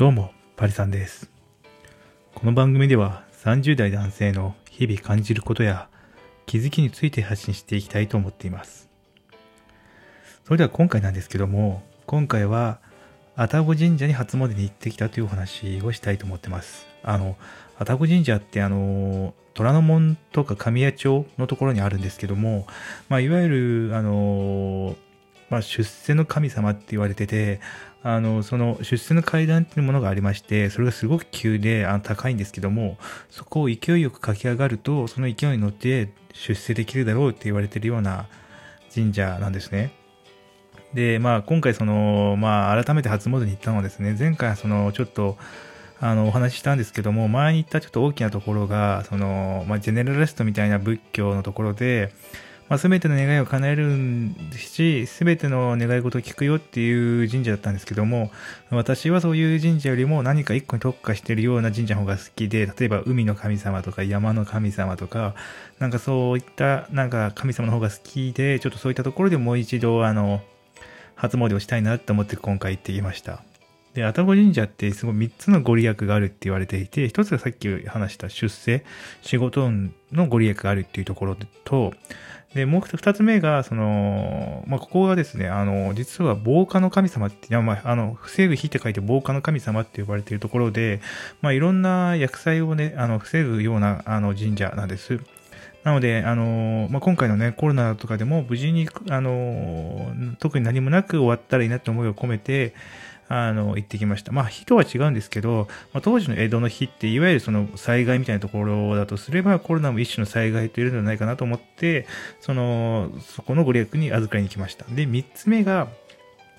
どうも、パリさんです。この番組では30代男性の日々感じることや気づきについて発信していきたいと思っています。それでは今回なんですけども、今回は愛宕神社に初詣に行ってきたというお話をしたいと思ってます。あの、愛宕神社ってあの、虎ノ門とか神谷町のところにあるんですけども、まあ、いわゆる、あの、まあ、出世の神様って言われてて、あの、その出世の階段っていうものがありまして、それがすごく急であ高いんですけども、そこを勢いよく駆け上がると、その勢いに乗って出世できるだろうって言われてるような神社なんですね。で、まあ今回その、まあ改めて初詣に行ったのはですね、前回そのちょっと、あの、お話ししたんですけども、前に行ったちょっと大きなところが、その、まあジェネラリストみたいな仏教のところで、まあ、全ての願いを叶えるし、全ての願い事を聞くよっていう神社だったんですけども、私はそういう神社よりも何か一個に特化しているような神社の方が好きで、例えば海の神様とか山の神様とか、なんかそういったなんか神様の方が好きで、ちょっとそういったところでもう一度あの、初詣をしたいなと思って今回行ってきました。で、愛宕神社ってすごい3つのご利益があるって言われていて、1つがさっき話した出世、仕事のご利益があるっていうところと、で、もう2つ目が、その、まあ、ここがですね、あの、実は防火の神様って、まあ、あの、防ぐ火って書いて防火の神様って呼ばれているところで、まあ、いろんな薬剤をね、あの、防ぐような、あの、神社なんです。なので、あの、まあ、今回のね、コロナとかでも無事に、あの、特に何もなく終わったらいいなって思いを込めて、あの、行ってきました。まあ、火とは違うんですけど、まあ、当時の江戸の火って、いわゆるその災害みたいなところだとすれば、コロナも一種の災害というのではないかなと思って、その、そこのご利益に預かりに来ました。で、三つ目が、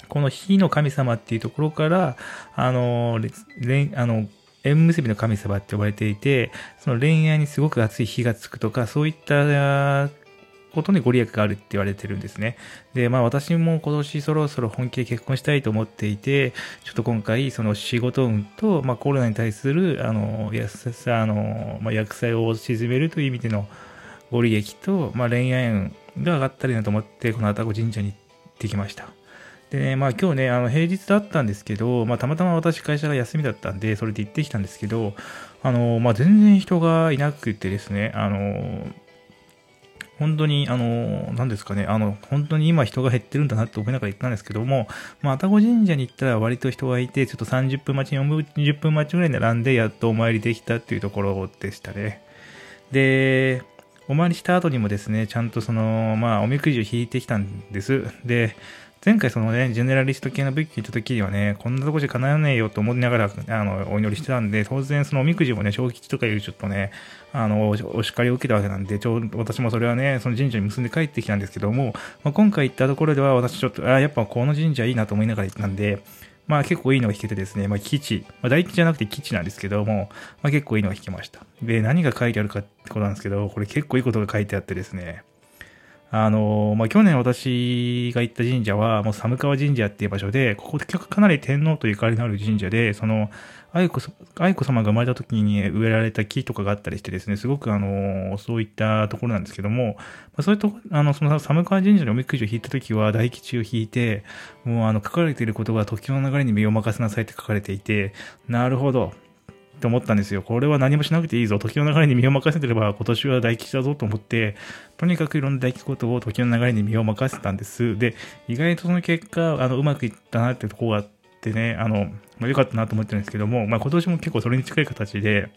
この火の神様っていうところから、あの、れあの、縁結びの神様って呼ばれていて、その恋愛にすごく熱い火がつくとか、そういったことにご利益があるって言われてるんですね。で、まあ私も今年そろそろ本気で結婚したいと思っていて、ちょっと今回その仕事運と、まあコロナに対する、あの、やささ、あの、まあ薬剤を沈めるという意味でのご利益と、まあ恋愛運が上がったらいいなと思って、この愛宕神社に行ってきました。でね、まあ今日ね、あの平日だったんですけど、まあたまたま私会社が休みだったんで、それで行ってきたんですけど、あの、まあ全然人がいなくてですね、あの、本当に、あの、何ですかね、あの、本当に今人が減ってるんだなって思いながら行ったんですけども、まあ、愛宕神社に行ったら割と人がいて、ちょっと30分待ち、40分待ちぐらい並んで、やっとお参りできたっていうところでしたね。で、お参りした後にもですね、ちゃんとその、まあ、おみくじを引いてきたんです。で、前回そのね、ジェネラリスト系の仏教行った時にはね、こんなとこじゃ叶わねえよと思いながら、あの、お祈りしてたんで、当然そのおみくじもね、小吉とかいうちょっとね、あの、お叱りを受けたわけなんで、ちょうど私もそれはね、その神社に結んで帰ってきたんですけども、まあ、今回行ったところでは私ちょっと、あやっぱこの神社いいなと思いながら行ったんで、まあ結構いいのが弾けてですね、まあ基地、まあ大吉じゃなくて基地なんですけども、まあ結構いいのが弾けました。で、何が書いてあるかってことなんですけど、これ結構いいことが書いてあってですね、あの、まあ、去年私が行った神社は、もう寒川神社っていう場所で、ここでかなり天皇とゆかりのある神社で、その、愛子、愛子様が生まれた時に植えられた木とかがあったりしてですね、すごくあの、そういったところなんですけども、まあ、そういうと、あの、その寒川神社のおみくじを引いた時は大吉を引いて、もうあの、書かれていることが時の流れに身を任せなさいって書かれていて、なるほど。って思ったんですよ。これは何もしなくていいぞ。時の流れに身を任せてれば今年は大吉だぞと思って、とにかくいろんな大吉ことを時の流れに身を任せたんです。で、意外とその結果、あの、うまくいったなってとこがあってね、あの、まあ、良かったなと思ってるんですけども、まあ今年も結構それに近い形で、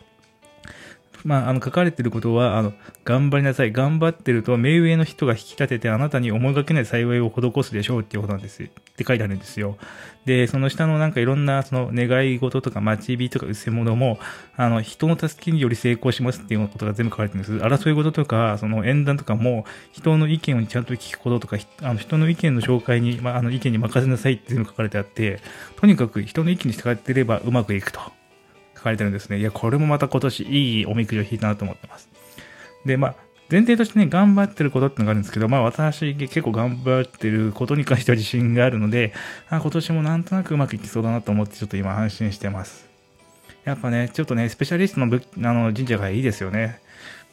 まあ、あの、書かれてることは、あの、頑張りなさい。頑張ってると、目上の人が引き立てて、あなたに思いがけない幸いを施すでしょうっていうことなんです。って書いてあるんですよ。で、その下のなんかいろんな、その、願い事とか、待ち火とか、うせ物も、あの、人の助けにより成功しますっていうことが全部書かれてるんです。争い事とか、その、縁談とかも、人の意見をちゃんと聞くこととか、あの、人の意見の紹介に、まあ、あの、意見に任せなさいって全部書かれてあって、とにかく人の意見に従っていればうまくいくと。書かれてるんですね。いや、これもまた今年いいおみくじを引いたなと思ってます。で、まあ、前提としてね、頑張ってることってのがあるんですけど、まあ私結構頑張ってることに関しては自信があるので、あ今年もなんとなくうまくいきそうだなと思ってちょっと今安心してます。やっぱね、ちょっとね、スペシャリストのぶあの神社がいいですよね。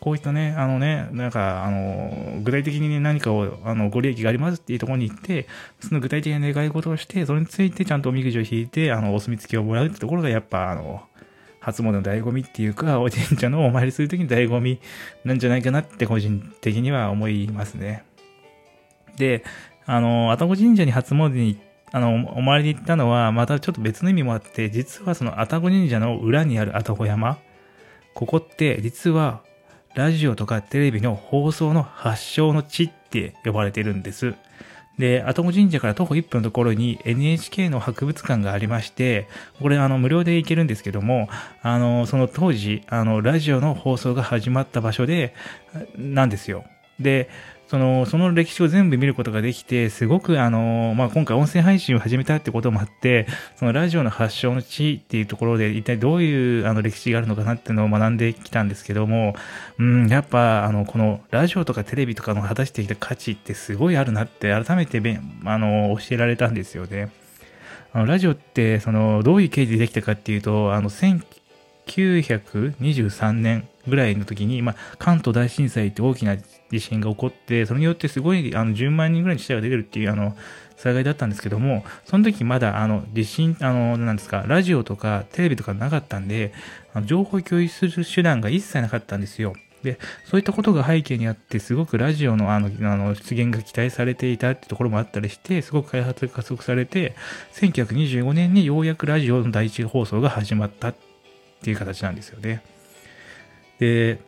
こういったね、あのね、なんか、あの、具体的に、ね、何かを、あの、ご利益がありますっていうところに行って、その具体的な願い事をして、それについてちゃんとおみくじを引いて、あの、お墨付きをもらうってところが、やっぱ、あの、初詣の醍醐味っていうか、お神社のお参りするときに醍醐味なんじゃないかなって個人的には思いますね。で、あの、愛宕神社に初詣にあの、お参りに行ったのは、またちょっと別の意味もあって、実はその愛宕神社の裏にある愛宕山、ここって実はラジオとかテレビの放送の発祥の地って呼ばれてるんです。で、愛宕神社から徒歩1分のところに NHK の博物館がありまして、これあの無料で行けるんですけども、あの、その当時、あの、ラジオの放送が始まった場所で、なんですよ。で、その、その歴史を全部見ることができて、すごくあの、まあ、今回音声配信を始めたってこともあって、そのラジオの発祥の地っていうところで、一体どういうあの歴史があるのかなっていうのを学んできたんですけども、うん、やっぱ、あの、このラジオとかテレビとかの果たしてきた価値ってすごいあるなって改めてべあの、教えられたんですよね。あの、ラジオって、その、どういう経緯でできたかっていうと、あの、1923年ぐらいの時に、まあ、関東大震災って大きな地震が起こって、それによってすごい、あの、10万人ぐらいの死者が出てるっていう、あの、災害だったんですけども、その時まだ、あの、地震、あの、なんですか、ラジオとかテレビとかなかったんで、あの情報共有する手段が一切なかったんですよ。で、そういったことが背景にあって、すごくラジオのあの、あの、出現が期待されていたってところもあったりして、すごく開発が加速されて、1925年にようやくラジオの第一放送が始まったっていう形なんですよね。で、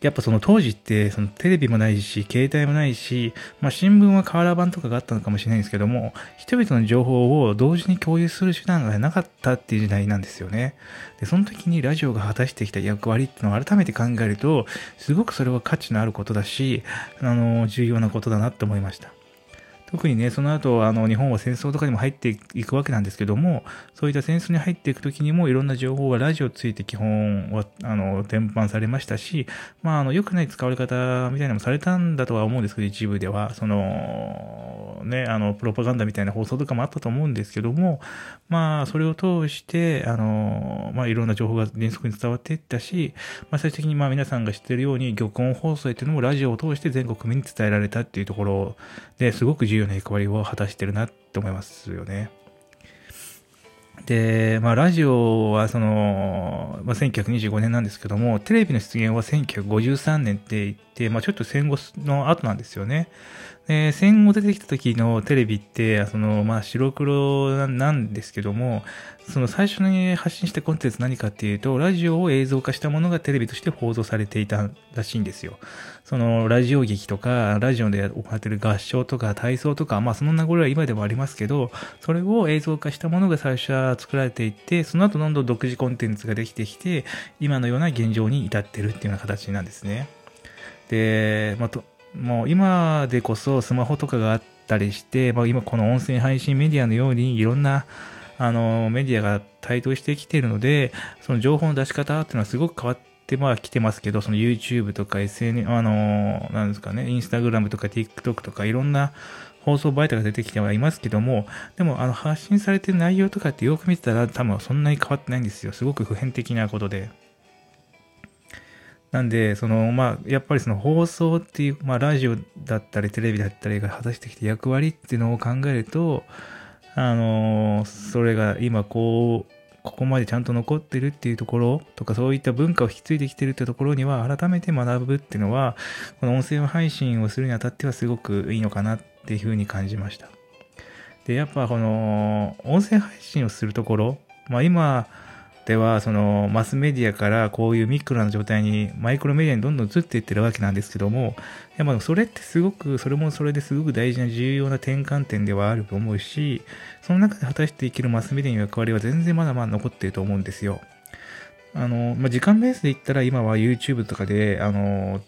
やっぱその当時ってそのテレビもないし、携帯もないし、まあ新聞は瓦版とかがあったのかもしれないんですけども、人々の情報を同時に共有する手段がなかったっていう時代なんですよね。で、その時にラジオが果たしてきた役割っていうのを改めて考えると、すごくそれは価値のあることだし、あの、重要なことだなって思いました。特にね、その後、あの、日本は戦争とかにも入っていくわけなんですけども、そういった戦争に入っていくときにも、いろんな情報がラジオついて基本は、あの、伝播されましたし、まあ、あの、良くない使われ方みたいなのもされたんだとは思うんですけど、一部では、その、ね、あの、プロパガンダみたいな放送とかもあったと思うんですけども、まあ、それを通して、あの、まあ、いろんな情報が迅速に伝わっていったし、まあ、最終的にまあ、皆さんが知ってるように、玉音放送っていうのもラジオを通して全国民に伝えられたっていうところで、すごく重要な役割を果たしてるなって思いますよね。で、まあ、ラジオはその、まあ、1925年なんですけども、テレビの出現は1953年って言って、まあ、ちょっと戦後の後なんですよね。で、戦後出てきた時のテレビって、その、まあ、白黒なんですけども、その最初に発信したコンテンツ何かっていうと、ラジオを映像化したものがテレビとして放送されていたらしいんですよ。その、ラジオ劇とか、ラジオで行ってる合唱とか体操とか、まあその名残は今でもありますけど、それを映像化したものが最初は作られていって、その後どんどん独自コンテンツができてきて、今のような現状に至ってるっていうような形なんですね。で、まあと、もう今でこそスマホとかがあったりして、まあ今この音声配信メディアのようにいろんなあの、メディアが台頭してきているので、その情報の出し方っていうのはすごく変わっては来てますけど、その YouTube とか SN、あの、なんですかね、Instagram とか TikTok とかいろんな放送媒体が出てきてはいますけども、でも、あの、発信されてる内容とかってよく見てたら多分そんなに変わってないんですよ。すごく普遍的なことで。なんで、その、まあ、やっぱりその放送っていう、まあ、ラジオだったりテレビだったりが果たしてきた役割っていうのを考えると、あのそれが今こう、ここまでちゃんと残ってるっていうところとか、そういった文化を引き継いできてるってところには、改めて学ぶっていうのは、この音声配信をするにあたってはすごくいいのかなっていうふうに感じました。で、やっぱこの、音声配信をするところ、まあ今、では、そのマスメディアからこういうミクロな状態にマイクロメディアにどんどん移っていってるわけなんですけども、やっぱそれってすごく、それもそれですごく大事な重要な転換点ではあると思うし、その中で果たしていけるマスメディアの役割は全然まだまだ残っていると思うんですよ。あの、まあ、時間ベースで言ったら今は YouTube とかで、あの、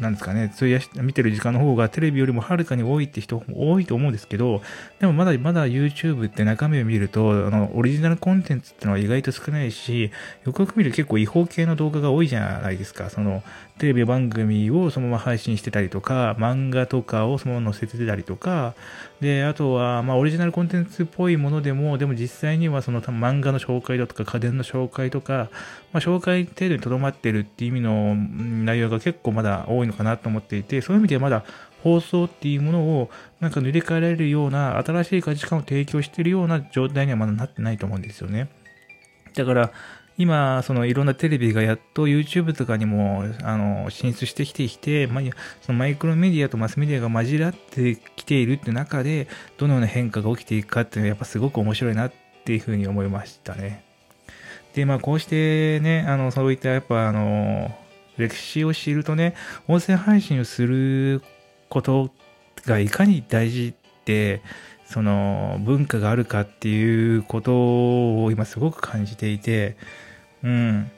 なんですかね、費やし見てる時間の方がテレビよりもはるかに多いって人も多いと思うんですけど、でもまだまだ YouTube って中身を見ると、あの、オリジナルコンテンツってのは意外と少ないし、よくよく見ると結構違法系の動画が多いじゃないですか。その、テレビ番組をそのまま配信してたりとか、漫画とかをそのまま載せてたりとか、で、あとは、まあ、オリジナルコンテンツっぽいものでも、でも実際にはその漫画の紹介だとか、家電の紹介とか、まあ、紹介程度にとどまってるっていう意味の内容が結構まだ多いのかなと思っていて、そういう意味ではまだ放送っていうものをなんか塗り替えられるような新しい価値観を提供しているような状態にはまだなってないと思うんですよね。だから、今、そのいろんなテレビがやっと YouTube とかにも、あの、進出してきてきて、まあ、そのマイクロメディアとマスメディアが混じらってきているって中で、どのような変化が起きていくかっていうのはやっぱすごく面白いなっていうふうに思いましたね。で、まあこうしてね、あの、そういったやっぱあの、歴史を知るとね、音声配信をすることがいかに大事って、その文化があるかっていうことを今すごく感じていて、うん。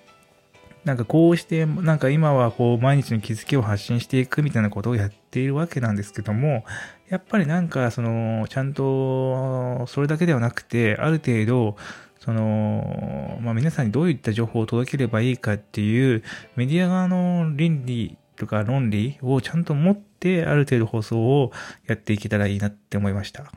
なんかこうして、なんか今はこう毎日の気づきを発信していくみたいなことをやっているわけなんですけども、やっぱりなんかその、ちゃんとそれだけではなくて、ある程度、その、まあ皆さんにどういった情報を届ければいいかっていうメディア側の倫理とか論理をちゃんと持ってある程度放送をやっていけたらいいなって思いました。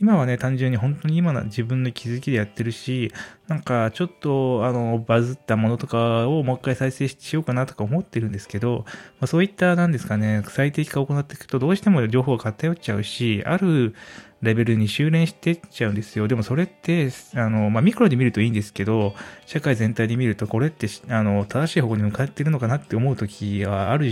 今はね、単純に本当に今の自分の気づきでやってるし、なんかちょっとあのバズったものとかをもう一回再生しようかなとか思ってるんですけど、まあ、そういったなんですかね、最適化を行っていくとどうしても情報が偏っちゃうし、あるレベルに修練してっちゃうんですよ。でもそれって、あの、まあ、ミクロで見るといいんですけど、社会全体で見るとこれって、あの、正しい方向に向かってるのかなって思う時はある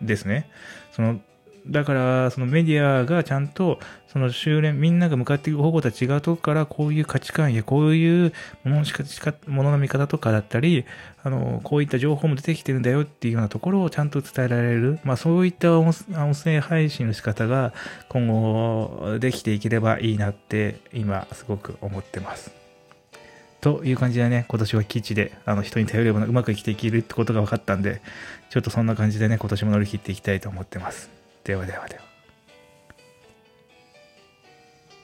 ですね。その、だから、そのメディアがちゃんと、その修練、みんなが向かっていく方向とは違うとこから、こういう価値観や、こういうもののしか、ものの見方とかだったり、あの、こういった情報も出てきてるんだよっていうようなところをちゃんと伝えられる。まあ、そういった音声配信の仕方が今後できていければいいなって、今、すごく思ってます。という感じでね、今年は基地で、あの、人に頼ればうまく生きていけるってことが分かったんで、ちょっとそんな感じでね、今年も乗り切っていきたいと思ってます。ではではでは。